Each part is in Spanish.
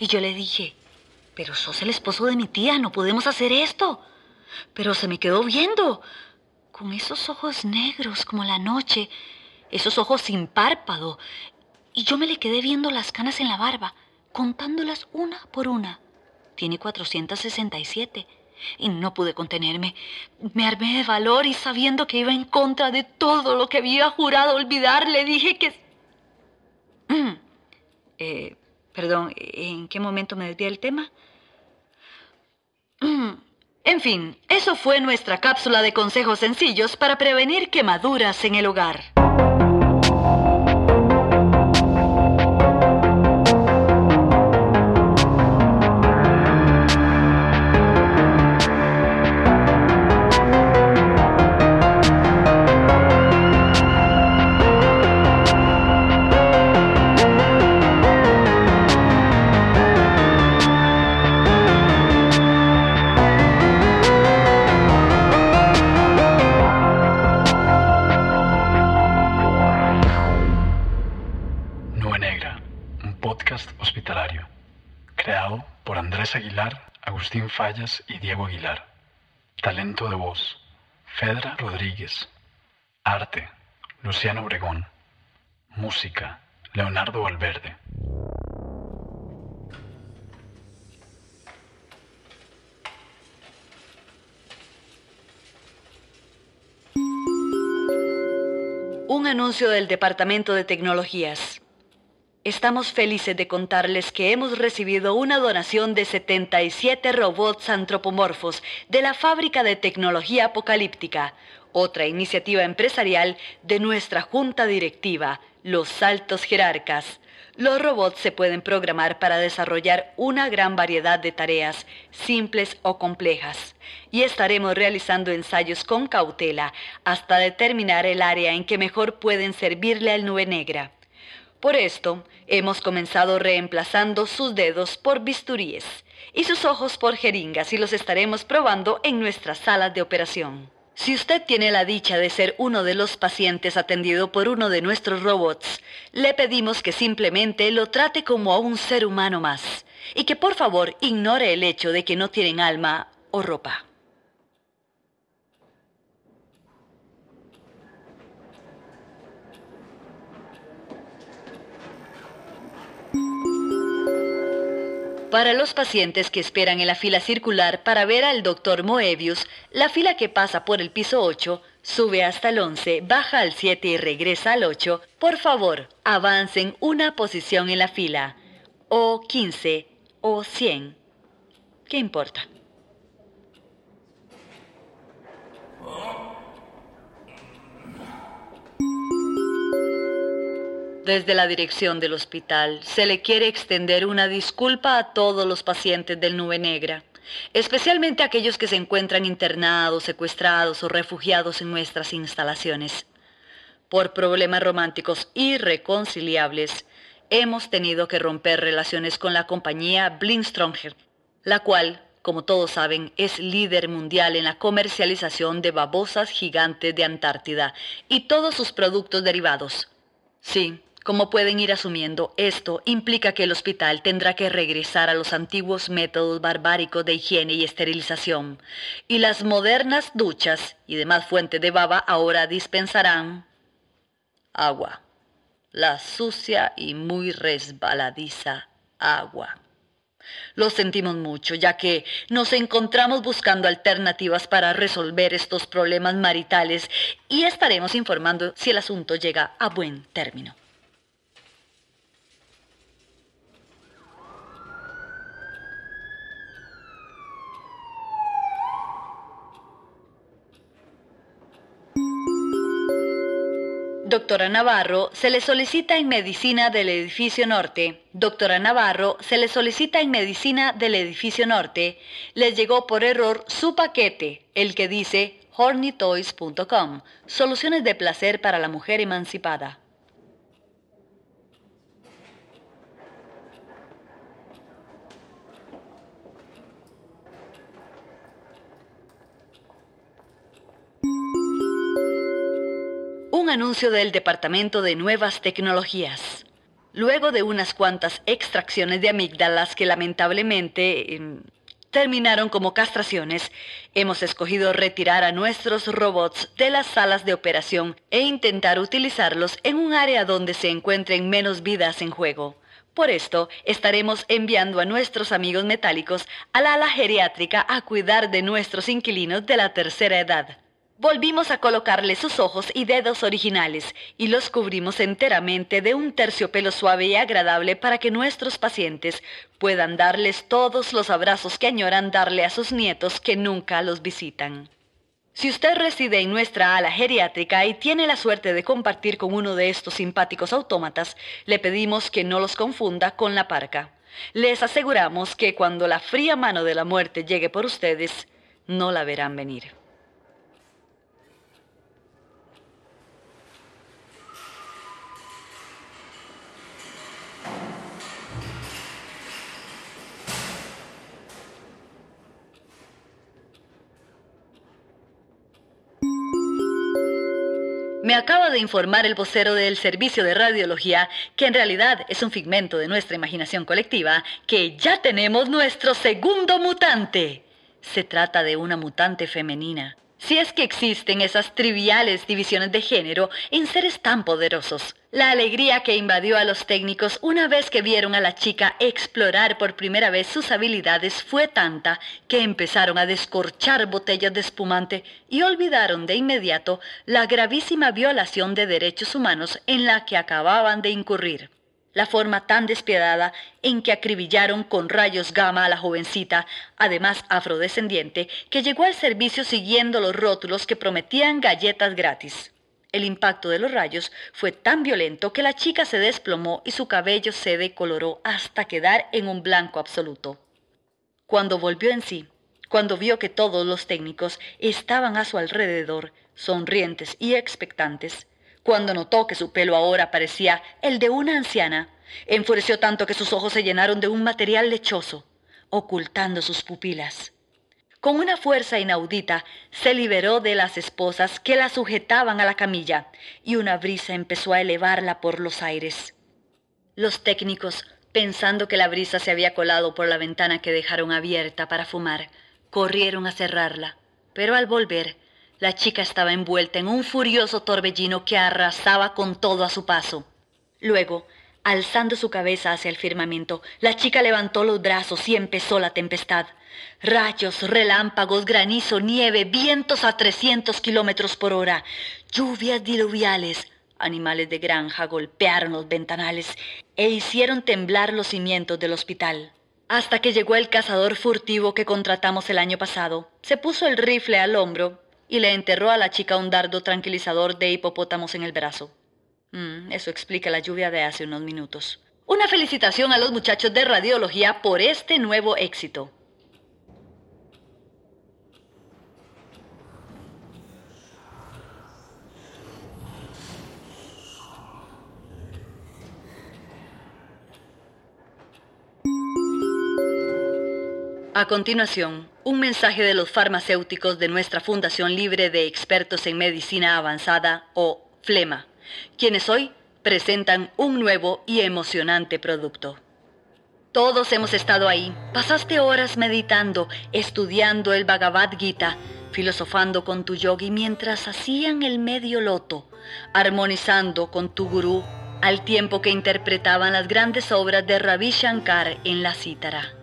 Y yo le dije, pero sos el esposo de mi tía, no podemos hacer esto. Pero se me quedó viendo, con esos ojos negros como la noche, esos ojos sin párpado. Y yo me le quedé viendo las canas en la barba, contándolas una por una. Tiene 467 y no pude contenerme. Me armé de valor y sabiendo que iba en contra de todo lo que había jurado olvidar, le dije que... eh, perdón, ¿en qué momento me desvié del tema? en fin, eso fue nuestra cápsula de consejos sencillos para prevenir quemaduras en el hogar. Y Diego Aguilar. Talento de voz, Fedra Rodríguez. Arte, Luciano Obregón. Música, Leonardo Valverde. Un anuncio del Departamento de Tecnologías. Estamos felices de contarles que hemos recibido una donación de 77 robots antropomorfos de la Fábrica de Tecnología Apocalíptica, otra iniciativa empresarial de nuestra junta directiva, los Saltos Jerarcas. Los robots se pueden programar para desarrollar una gran variedad de tareas, simples o complejas, y estaremos realizando ensayos con cautela hasta determinar el área en que mejor pueden servirle al nube negra. Por esto, hemos comenzado reemplazando sus dedos por bisturíes y sus ojos por jeringas y los estaremos probando en nuestras salas de operación. Si usted tiene la dicha de ser uno de los pacientes atendido por uno de nuestros robots, le pedimos que simplemente lo trate como a un ser humano más y que por favor ignore el hecho de que no tienen alma o ropa. Para los pacientes que esperan en la fila circular para ver al doctor Moebius, la fila que pasa por el piso 8 sube hasta el 11, baja al 7 y regresa al 8. Por favor, avancen una posición en la fila. O 15 o 100. ¿Qué importa? Desde la dirección del hospital se le quiere extender una disculpa a todos los pacientes del Nube Negra, especialmente aquellos que se encuentran internados, secuestrados o refugiados en nuestras instalaciones. Por problemas románticos irreconciliables, hemos tenido que romper relaciones con la compañía Blindstronger, la cual, como todos saben, es líder mundial en la comercialización de babosas gigantes de Antártida y todos sus productos derivados. Sí, como pueden ir asumiendo, esto implica que el hospital tendrá que regresar a los antiguos métodos barbáricos de higiene y esterilización, y las modernas duchas y demás fuentes de baba ahora dispensarán agua, la sucia y muy resbaladiza agua. Lo sentimos mucho, ya que nos encontramos buscando alternativas para resolver estos problemas maritales y estaremos informando si el asunto llega a buen término. Doctora Navarro, se le solicita en medicina del edificio norte. Doctora Navarro, se le solicita en medicina del edificio norte. Les llegó por error su paquete, el que dice hornytoys.com, soluciones de placer para la mujer emancipada. Un anuncio del Departamento de Nuevas Tecnologías. Luego de unas cuantas extracciones de amígdalas que lamentablemente em, terminaron como castraciones, hemos escogido retirar a nuestros robots de las salas de operación e intentar utilizarlos en un área donde se encuentren menos vidas en juego. Por esto, estaremos enviando a nuestros amigos metálicos a la ala geriátrica a cuidar de nuestros inquilinos de la tercera edad. Volvimos a colocarle sus ojos y dedos originales y los cubrimos enteramente de un terciopelo suave y agradable para que nuestros pacientes puedan darles todos los abrazos que añoran darle a sus nietos que nunca los visitan. Si usted reside en nuestra ala geriátrica y tiene la suerte de compartir con uno de estos simpáticos autómatas, le pedimos que no los confunda con la parca. Les aseguramos que cuando la fría mano de la muerte llegue por ustedes, no la verán venir. Me acaba de informar el vocero del Servicio de Radiología, que en realidad es un figmento de nuestra imaginación colectiva, que ya tenemos nuestro segundo mutante. Se trata de una mutante femenina si es que existen esas triviales divisiones de género en seres tan poderosos. La alegría que invadió a los técnicos una vez que vieron a la chica explorar por primera vez sus habilidades fue tanta que empezaron a descorchar botellas de espumante y olvidaron de inmediato la gravísima violación de derechos humanos en la que acababan de incurrir la forma tan despiadada en que acribillaron con rayos gamma a la jovencita, además afrodescendiente, que llegó al servicio siguiendo los rótulos que prometían galletas gratis. El impacto de los rayos fue tan violento que la chica se desplomó y su cabello se decoloró hasta quedar en un blanco absoluto. Cuando volvió en sí, cuando vio que todos los técnicos estaban a su alrededor, sonrientes y expectantes, cuando notó que su pelo ahora parecía el de una anciana, enfureció tanto que sus ojos se llenaron de un material lechoso, ocultando sus pupilas. Con una fuerza inaudita se liberó de las esposas que la sujetaban a la camilla y una brisa empezó a elevarla por los aires. Los técnicos, pensando que la brisa se había colado por la ventana que dejaron abierta para fumar, corrieron a cerrarla, pero al volver la chica estaba envuelta en un furioso torbellino que arrasaba con todo a su paso. Luego, alzando su cabeza hacia el firmamento, la chica levantó los brazos y empezó la tempestad. Rayos, relámpagos, granizo, nieve, vientos a 300 kilómetros por hora, lluvias diluviales, animales de granja golpearon los ventanales e hicieron temblar los cimientos del hospital. Hasta que llegó el cazador furtivo que contratamos el año pasado, se puso el rifle al hombro y le enterró a la chica un dardo tranquilizador de hipopótamos en el brazo. Mm, eso explica la lluvia de hace unos minutos. Una felicitación a los muchachos de radiología por este nuevo éxito. A continuación, un mensaje de los farmacéuticos de nuestra Fundación Libre de Expertos en Medicina Avanzada, o FLEMA, quienes hoy presentan un nuevo y emocionante producto. Todos hemos estado ahí. Pasaste horas meditando, estudiando el Bhagavad Gita, filosofando con tu yogi mientras hacían el medio loto, armonizando con tu gurú al tiempo que interpretaban las grandes obras de Ravi Shankar en la cítara.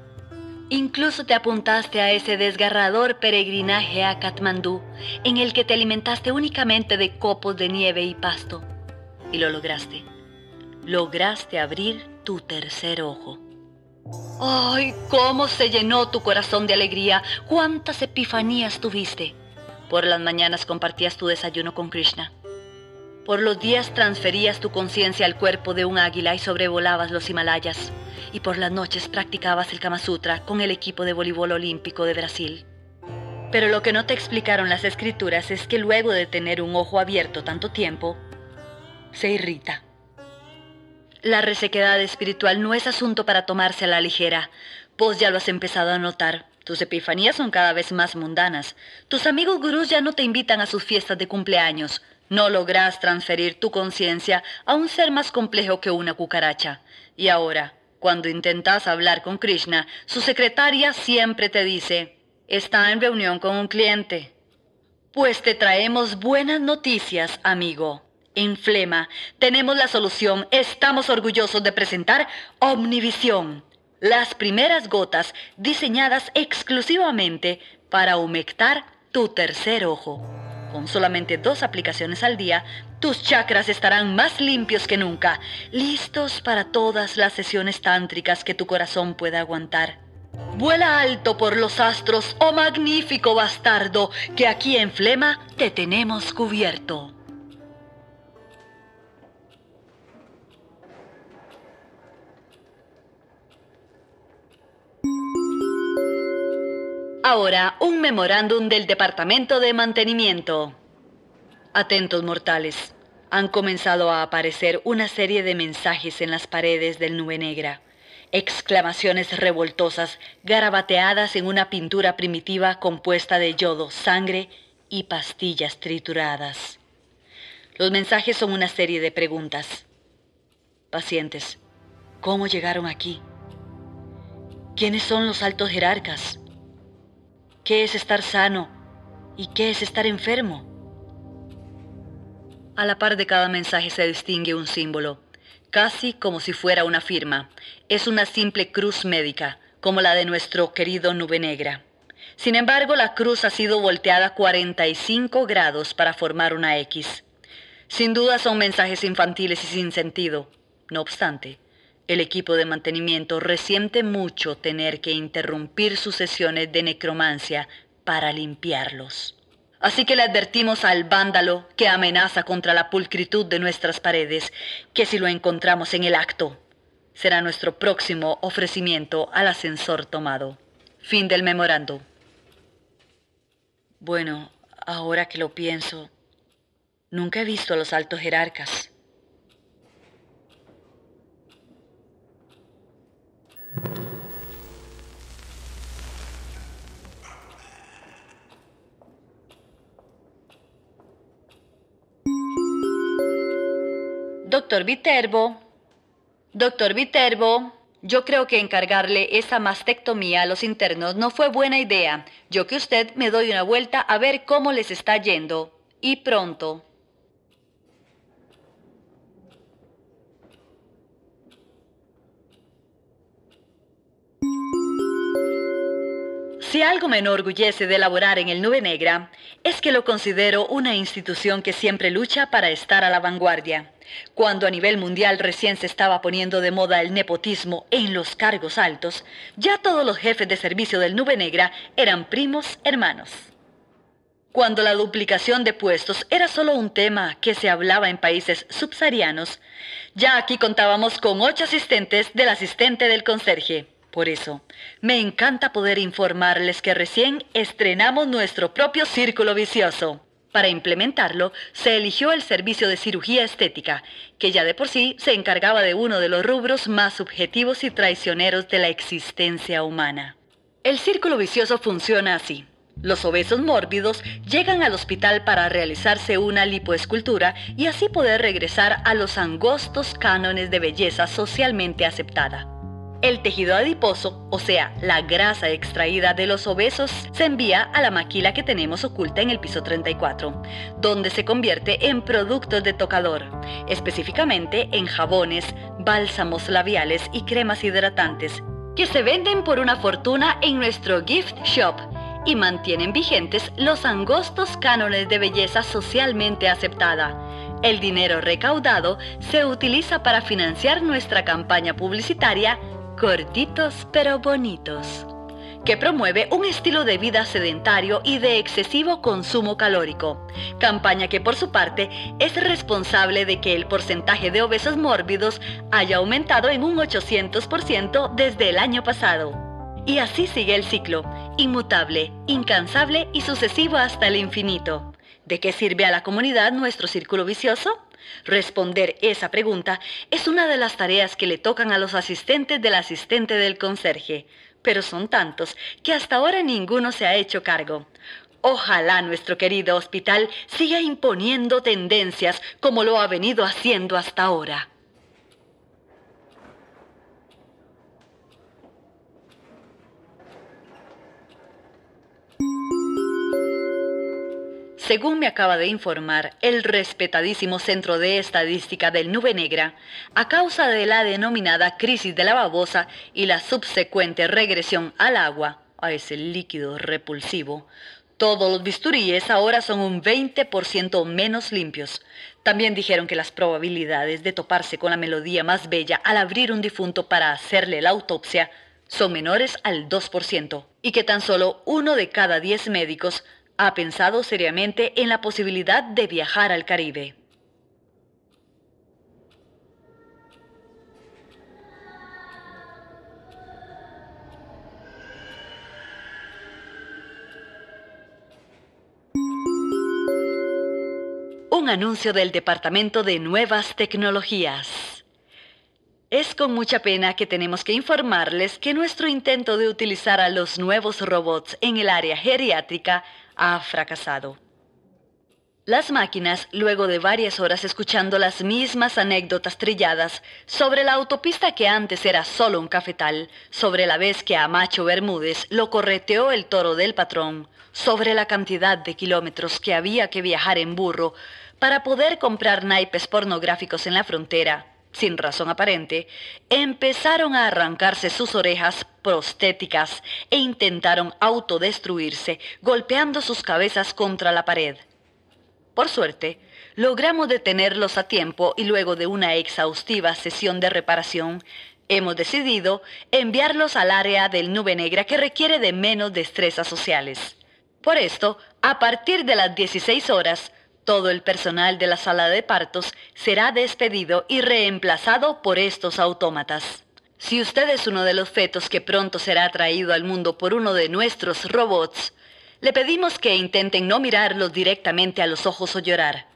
Incluso te apuntaste a ese desgarrador peregrinaje a Katmandú, en el que te alimentaste únicamente de copos de nieve y pasto. Y lo lograste. Lograste abrir tu tercer ojo. ¡Ay, cómo se llenó tu corazón de alegría! ¡Cuántas epifanías tuviste! Por las mañanas compartías tu desayuno con Krishna. Por los días transferías tu conciencia al cuerpo de un águila y sobrevolabas los Himalayas y por las noches practicabas el Kama Sutra con el equipo de voleibol olímpico de Brasil. Pero lo que no te explicaron las escrituras es que luego de tener un ojo abierto tanto tiempo, se irrita. La resequedad espiritual no es asunto para tomarse a la ligera, pues ya lo has empezado a notar. Tus epifanías son cada vez más mundanas. Tus amigos gurús ya no te invitan a sus fiestas de cumpleaños. No logras transferir tu conciencia a un ser más complejo que una cucaracha. Y ahora, cuando intentas hablar con Krishna, su secretaria siempre te dice, está en reunión con un cliente. Pues te traemos buenas noticias, amigo. En Flema tenemos la solución. Estamos orgullosos de presentar Omnivisión, las primeras gotas diseñadas exclusivamente para humectar tu tercer ojo. Con solamente dos aplicaciones al día, tus chakras estarán más limpios que nunca, listos para todas las sesiones tántricas que tu corazón pueda aguantar. Vuela alto por los astros, oh magnífico bastardo, que aquí en Flema te tenemos cubierto. Ahora, un memorándum del Departamento de Mantenimiento. Atentos mortales, han comenzado a aparecer una serie de mensajes en las paredes del Nube Negra. Exclamaciones revoltosas, garabateadas en una pintura primitiva compuesta de yodo, sangre y pastillas trituradas. Los mensajes son una serie de preguntas. Pacientes, ¿cómo llegaron aquí? ¿Quiénes son los altos jerarcas? ¿Qué es estar sano? ¿Y qué es estar enfermo? A la par de cada mensaje se distingue un símbolo, casi como si fuera una firma. Es una simple cruz médica, como la de nuestro querido Nube Negra. Sin embargo, la cruz ha sido volteada 45 grados para formar una X. Sin duda son mensajes infantiles y sin sentido. No obstante, el equipo de mantenimiento resiente mucho tener que interrumpir sus sesiones de necromancia para limpiarlos. Así que le advertimos al vándalo que amenaza contra la pulcritud de nuestras paredes que si lo encontramos en el acto, será nuestro próximo ofrecimiento al ascensor tomado. Fin del memorando. Bueno, ahora que lo pienso, nunca he visto a los altos jerarcas. Doctor Viterbo, doctor Viterbo, yo creo que encargarle esa mastectomía a los internos no fue buena idea. Yo que usted me doy una vuelta a ver cómo les está yendo. Y pronto. Si algo me enorgullece de laborar en el Nube Negra, es que lo considero una institución que siempre lucha para estar a la vanguardia. Cuando a nivel mundial recién se estaba poniendo de moda el nepotismo en los cargos altos, ya todos los jefes de servicio del Nube Negra eran primos hermanos. Cuando la duplicación de puestos era solo un tema que se hablaba en países subsaharianos, ya aquí contábamos con ocho asistentes del asistente del conserje. Por eso, me encanta poder informarles que recién estrenamos nuestro propio círculo vicioso. Para implementarlo, se eligió el servicio de cirugía estética, que ya de por sí se encargaba de uno de los rubros más subjetivos y traicioneros de la existencia humana. El círculo vicioso funciona así. Los obesos mórbidos llegan al hospital para realizarse una lipoescultura y así poder regresar a los angostos cánones de belleza socialmente aceptada. El tejido adiposo, o sea, la grasa extraída de los obesos, se envía a la maquila que tenemos oculta en el piso 34, donde se convierte en productos de tocador, específicamente en jabones, bálsamos labiales y cremas hidratantes, que se venden por una fortuna en nuestro gift shop y mantienen vigentes los angostos cánones de belleza socialmente aceptada. El dinero recaudado se utiliza para financiar nuestra campaña publicitaria cortitos pero bonitos, que promueve un estilo de vida sedentario y de excesivo consumo calórico, campaña que por su parte es responsable de que el porcentaje de obesos mórbidos haya aumentado en un 800% desde el año pasado. Y así sigue el ciclo, inmutable, incansable y sucesivo hasta el infinito. ¿De qué sirve a la comunidad nuestro círculo vicioso? Responder esa pregunta es una de las tareas que le tocan a los asistentes del asistente del conserje, pero son tantos que hasta ahora ninguno se ha hecho cargo. Ojalá nuestro querido hospital siga imponiendo tendencias como lo ha venido haciendo hasta ahora. Según me acaba de informar el respetadísimo Centro de Estadística del Nube Negra, a causa de la denominada crisis de la babosa y la subsecuente regresión al agua, a ese líquido repulsivo, todos los bisturíes ahora son un 20% menos limpios. También dijeron que las probabilidades de toparse con la melodía más bella al abrir un difunto para hacerle la autopsia son menores al 2% y que tan solo uno de cada 10 médicos ha pensado seriamente en la posibilidad de viajar al Caribe. Un anuncio del Departamento de Nuevas Tecnologías. Es con mucha pena que tenemos que informarles que nuestro intento de utilizar a los nuevos robots en el área geriátrica ha fracasado. Las máquinas, luego de varias horas escuchando las mismas anécdotas trilladas sobre la autopista que antes era solo un cafetal, sobre la vez que a Macho Bermúdez lo correteó el toro del patrón, sobre la cantidad de kilómetros que había que viajar en burro para poder comprar naipes pornográficos en la frontera, sin razón aparente, empezaron a arrancarse sus orejas prostéticas e intentaron autodestruirse, golpeando sus cabezas contra la pared. Por suerte, logramos detenerlos a tiempo y luego de una exhaustiva sesión de reparación, hemos decidido enviarlos al área del Nube Negra que requiere de menos destrezas sociales. Por esto, a partir de las 16 horas, todo el personal de la sala de partos será despedido y reemplazado por estos autómatas. Si usted es uno de los fetos que pronto será traído al mundo por uno de nuestros robots, le pedimos que intenten no mirarlos directamente a los ojos o llorar,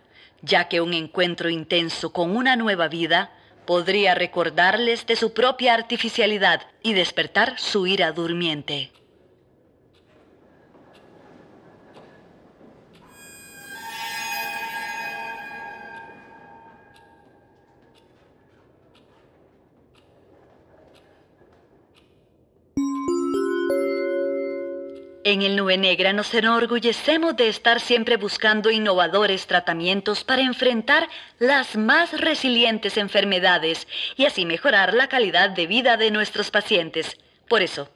ya que un encuentro intenso con una nueva vida podría recordarles de su propia artificialidad y despertar su ira durmiente. En el Nube Negra nos enorgullecemos de estar siempre buscando innovadores tratamientos para enfrentar las más resilientes enfermedades y así mejorar la calidad de vida de nuestros pacientes. Por eso,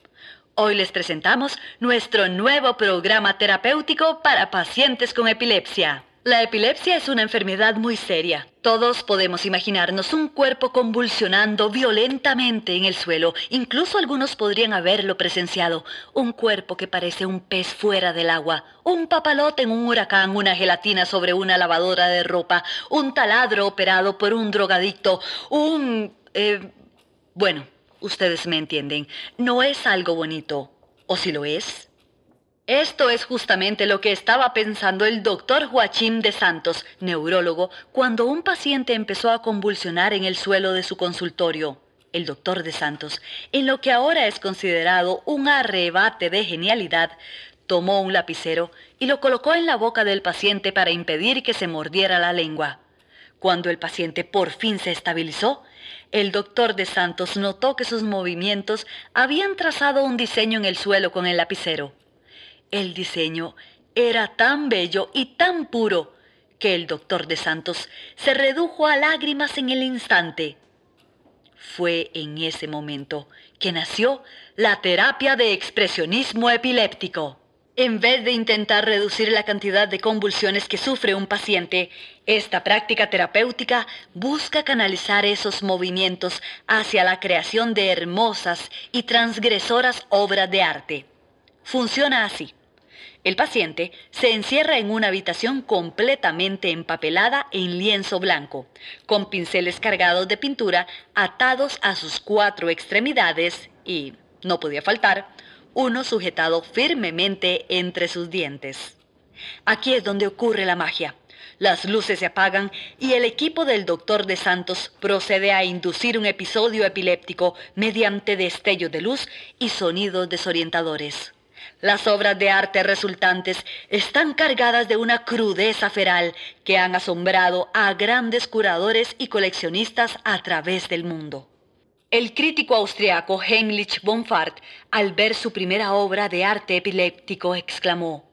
hoy les presentamos nuestro nuevo programa terapéutico para pacientes con epilepsia. La epilepsia es una enfermedad muy seria. Todos podemos imaginarnos un cuerpo convulsionando violentamente en el suelo. Incluso algunos podrían haberlo presenciado. Un cuerpo que parece un pez fuera del agua. Un papalote en un huracán, una gelatina sobre una lavadora de ropa. Un taladro operado por un drogadicto. Un... Eh, bueno, ustedes me entienden. No es algo bonito. ¿O si lo es? Esto es justamente lo que estaba pensando el doctor Joachim de Santos, neurólogo, cuando un paciente empezó a convulsionar en el suelo de su consultorio. El doctor de Santos, en lo que ahora es considerado un arrebate de genialidad, tomó un lapicero y lo colocó en la boca del paciente para impedir que se mordiera la lengua. Cuando el paciente por fin se estabilizó, el doctor de Santos notó que sus movimientos habían trazado un diseño en el suelo con el lapicero. El diseño era tan bello y tan puro que el doctor de Santos se redujo a lágrimas en el instante. Fue en ese momento que nació la terapia de expresionismo epiléptico. En vez de intentar reducir la cantidad de convulsiones que sufre un paciente, esta práctica terapéutica busca canalizar esos movimientos hacia la creación de hermosas y transgresoras obras de arte. Funciona así. El paciente se encierra en una habitación completamente empapelada en lienzo blanco, con pinceles cargados de pintura atados a sus cuatro extremidades y, no podía faltar, uno sujetado firmemente entre sus dientes. Aquí es donde ocurre la magia. Las luces se apagan y el equipo del doctor de Santos procede a inducir un episodio epiléptico mediante destellos de luz y sonidos desorientadores. Las obras de arte resultantes están cargadas de una crudeza feral que han asombrado a grandes curadores y coleccionistas a través del mundo. El crítico austriaco Heinrich Bonfart, al ver su primera obra de arte epiléptico, exclamó,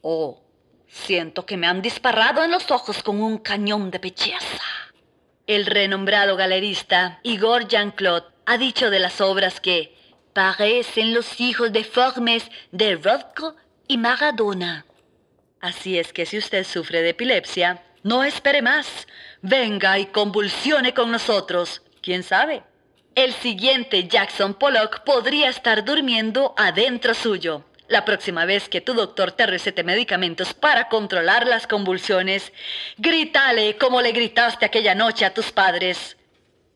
Oh, siento que me han disparado en los ojos con un cañón de belleza. El renombrado galerista Igor Jean-Claude ha dicho de las obras que parecen los hijos deformes de Rothko y Maradona. Así es que si usted sufre de epilepsia, no espere más. Venga y convulsione con nosotros. ¿Quién sabe? El siguiente Jackson Pollock podría estar durmiendo adentro suyo. La próxima vez que tu doctor te recete medicamentos para controlar las convulsiones, grítale como le gritaste aquella noche a tus padres.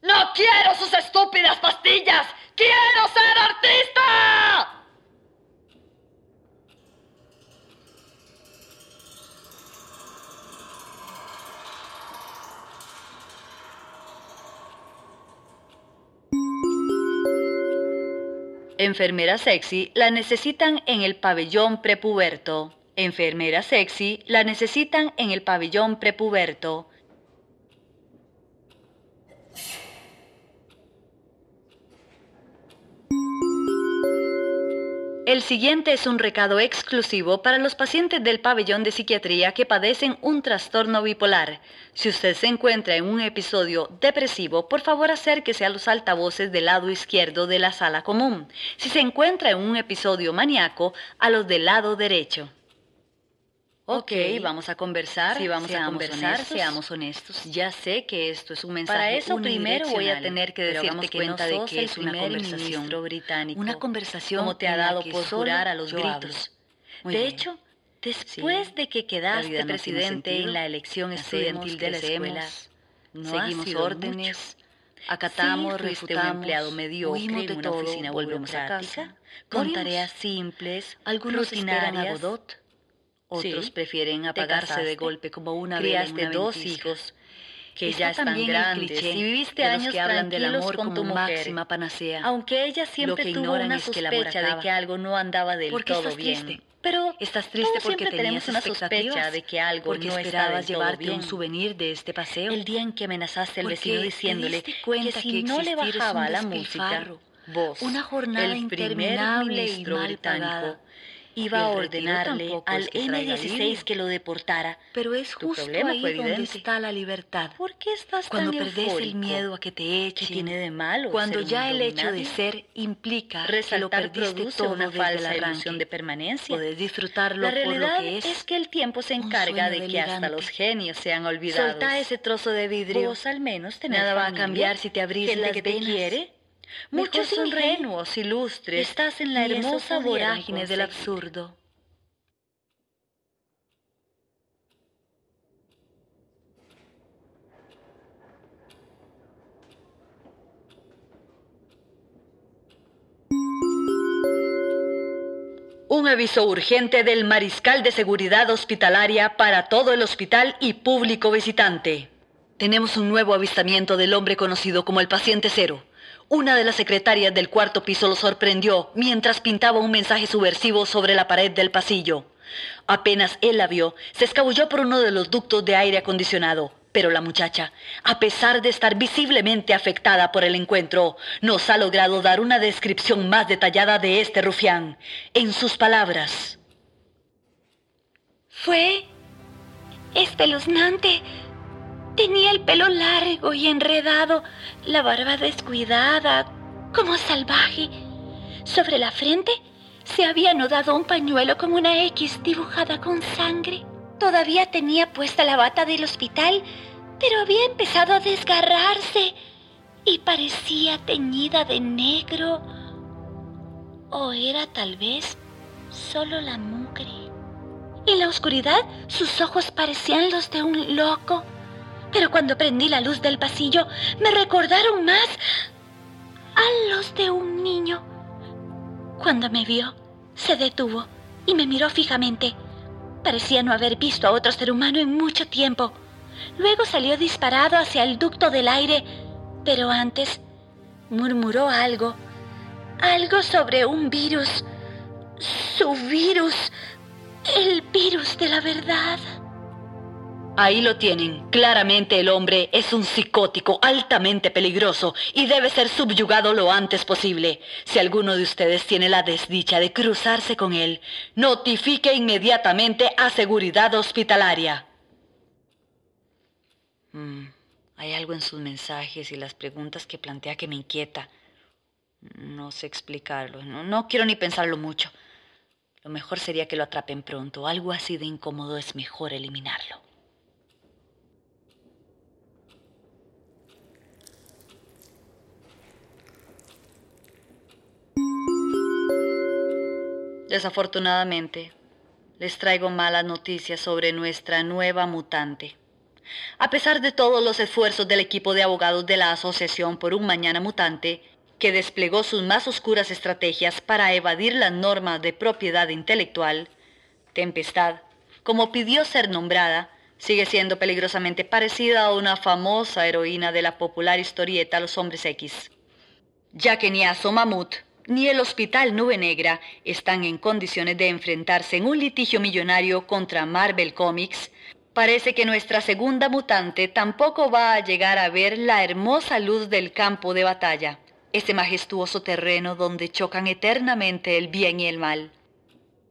¡No quiero sus estúpidas pastillas! ¡Quiero ser artista! Enfermera sexy la necesitan en el pabellón prepuberto. Enfermera sexy la necesitan en el pabellón prepuberto. El siguiente es un recado exclusivo para los pacientes del pabellón de psiquiatría que padecen un trastorno bipolar. Si usted se encuentra en un episodio depresivo, por favor acérquese a los altavoces del lado izquierdo de la sala común. Si se encuentra en un episodio maníaco, a los del lado derecho. Ok, vamos a conversar. Sí, vamos seamos a conversar, honestos. seamos honestos. Ya sé que esto es un mensaje Para eso primero voy a tener que decirte que cuenta no de que es una conversación británico. Una conversación como te ha dado por jurar a los gritos. De bien. hecho, Después Sí, de que quedaste no presidente en la elección estudiantil de la escuela, no seguimos órdenes, acatamos, Sí, un empleado mediocre en de una oficina volvemos a casa, con tareas simples, Algunos esperan a rutinarias, Godot, otros Sí, prefieren apagarse de golpe como una criaste una dos ventisca. hijos que Está ya están grandes y viviste años que hablan del amor con tu mujer, máxima panacea. aunque ella siempre que tuvo una es que sospecha de que algo no andaba del ¿Por qué todo estás bien. triste? Pero Estás triste todos porque siempre tenemos tenías una sospecha de que algo porque no esperabas llevarte bien. un souvenir de este paseo. El día en que amenazaste al vecino diciéndole que si que no le bajaba la música, vos, una jornada el primer interminable y ministro mal británico, pagada. Iba a ordenarle al es que traiga M16 alivio. que lo deportara. Pero es justo ahí donde evidente. está la libertad. ¿Por qué estás Cuando tan perdés el miedo a que te echen. ¿Qué tiene de malo Cuando ya el hecho de ser implica que lo Resaltar perdiste todo una desde falsa arranque. ilusión de permanencia. Podés disfrutarlo La por lo realidad que es. es que el tiempo se encarga de que hasta los genios sean olvidados. Soltá ese trozo de vidrio. Vos al menos tenés Nada va a familia, cambiar si te abrís gente las que te quiere. Muchos sonreí. ingenuos, ilustres, Estás en la hermosa vorágine del absurdo. Un aviso urgente del Mariscal de Seguridad Hospitalaria para todo el hospital y público visitante. Tenemos un nuevo avistamiento del hombre conocido como el paciente cero. Una de las secretarias del cuarto piso lo sorprendió mientras pintaba un mensaje subversivo sobre la pared del pasillo. Apenas él la vio, se escabulló por uno de los ductos de aire acondicionado. Pero la muchacha, a pesar de estar visiblemente afectada por el encuentro, nos ha logrado dar una descripción más detallada de este rufián. En sus palabras. Fue espeluznante. Tenía el pelo largo y enredado, la barba descuidada, como salvaje. Sobre la frente se había anudado un pañuelo con una X dibujada con sangre. Todavía tenía puesta la bata del hospital, pero había empezado a desgarrarse y parecía teñida de negro. O era tal vez solo la mugre. En la oscuridad sus ojos parecían los de un loco, pero cuando prendí la luz del pasillo me recordaron más a los de un niño. Cuando me vio, se detuvo y me miró fijamente. Parecía no haber visto a otro ser humano en mucho tiempo. Luego salió disparado hacia el ducto del aire, pero antes murmuró algo, algo sobre un virus, Su virus. El virus de la verdad. Ahí lo tienen. Claramente el hombre es un psicótico altamente peligroso y debe ser subyugado lo antes posible. Si alguno de ustedes tiene la desdicha de cruzarse con él, notifique inmediatamente a Seguridad Hospitalaria. Mm, hay algo en sus mensajes y las preguntas que plantea que me inquieta. No sé explicarlo. No, no quiero ni pensarlo mucho. Lo mejor sería que lo atrapen pronto. Algo así de incómodo es mejor eliminarlo. Desafortunadamente, les traigo malas noticias sobre nuestra nueva mutante. A pesar de todos los esfuerzos del equipo de abogados de la Asociación por un Mañana Mutante, que desplegó sus más oscuras estrategias para evadir las normas de propiedad intelectual, Tempestad, como pidió ser nombrada, sigue siendo peligrosamente parecida a una famosa heroína de la popular historieta Los Hombres X, ya que ni Mamut ni el Hospital Nube Negra están en condiciones de enfrentarse en un litigio millonario contra Marvel Comics, parece que nuestra segunda mutante tampoco va a llegar a ver la hermosa luz del campo de batalla, ese majestuoso terreno donde chocan eternamente el bien y el mal.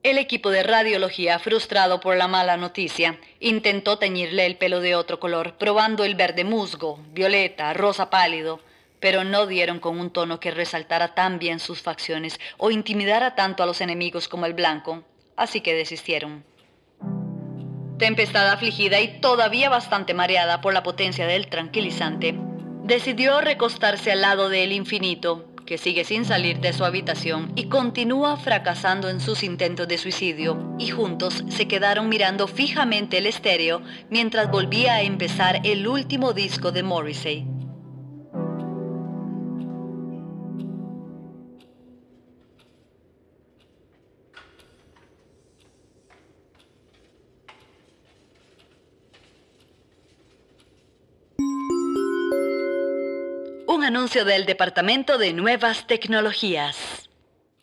El equipo de radiología, frustrado por la mala noticia, intentó teñirle el pelo de otro color, probando el verde musgo, violeta, rosa pálido, pero no dieron con un tono que resaltara tan bien sus facciones o intimidara tanto a los enemigos como el blanco, así que desistieron. Tempestad afligida y todavía bastante mareada por la potencia del tranquilizante, decidió recostarse al lado del infinito, que sigue sin salir de su habitación y continúa fracasando en sus intentos de suicidio, y juntos se quedaron mirando fijamente el estéreo mientras volvía a empezar el último disco de Morrissey. Anuncio del Departamento de Nuevas Tecnologías.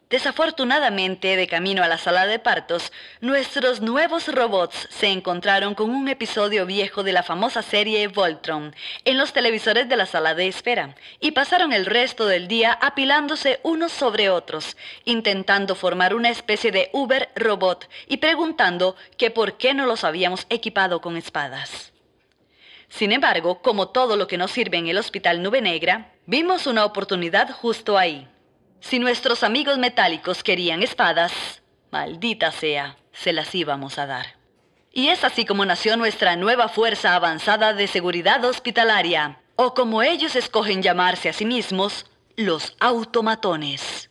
Desafortunadamente, de camino a la sala de partos, nuestros nuevos robots se encontraron con un episodio viejo de la famosa serie Voltron en los televisores de la sala de espera y pasaron el resto del día apilándose unos sobre otros, intentando formar una especie de Uber robot y preguntando que por qué no los habíamos equipado con espadas. Sin embargo, como todo lo que nos sirve en el Hospital Nube Negra, vimos una oportunidad justo ahí. Si nuestros amigos metálicos querían espadas, maldita sea, se las íbamos a dar. Y es así como nació nuestra nueva Fuerza Avanzada de Seguridad Hospitalaria, o como ellos escogen llamarse a sí mismos, los automatones.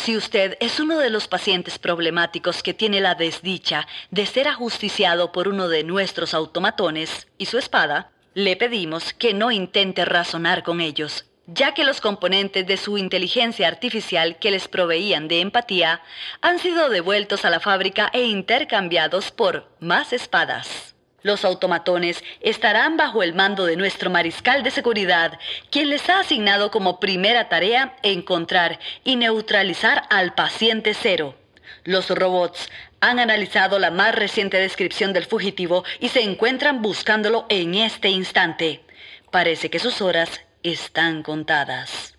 Si usted es uno de los pacientes problemáticos que tiene la desdicha de ser ajusticiado por uno de nuestros automatones y su espada, le pedimos que no intente razonar con ellos, ya que los componentes de su inteligencia artificial que les proveían de empatía han sido devueltos a la fábrica e intercambiados por más espadas. Los automatones estarán bajo el mando de nuestro mariscal de seguridad, quien les ha asignado como primera tarea encontrar y neutralizar al paciente cero. Los robots han analizado la más reciente descripción del fugitivo y se encuentran buscándolo en este instante. Parece que sus horas están contadas.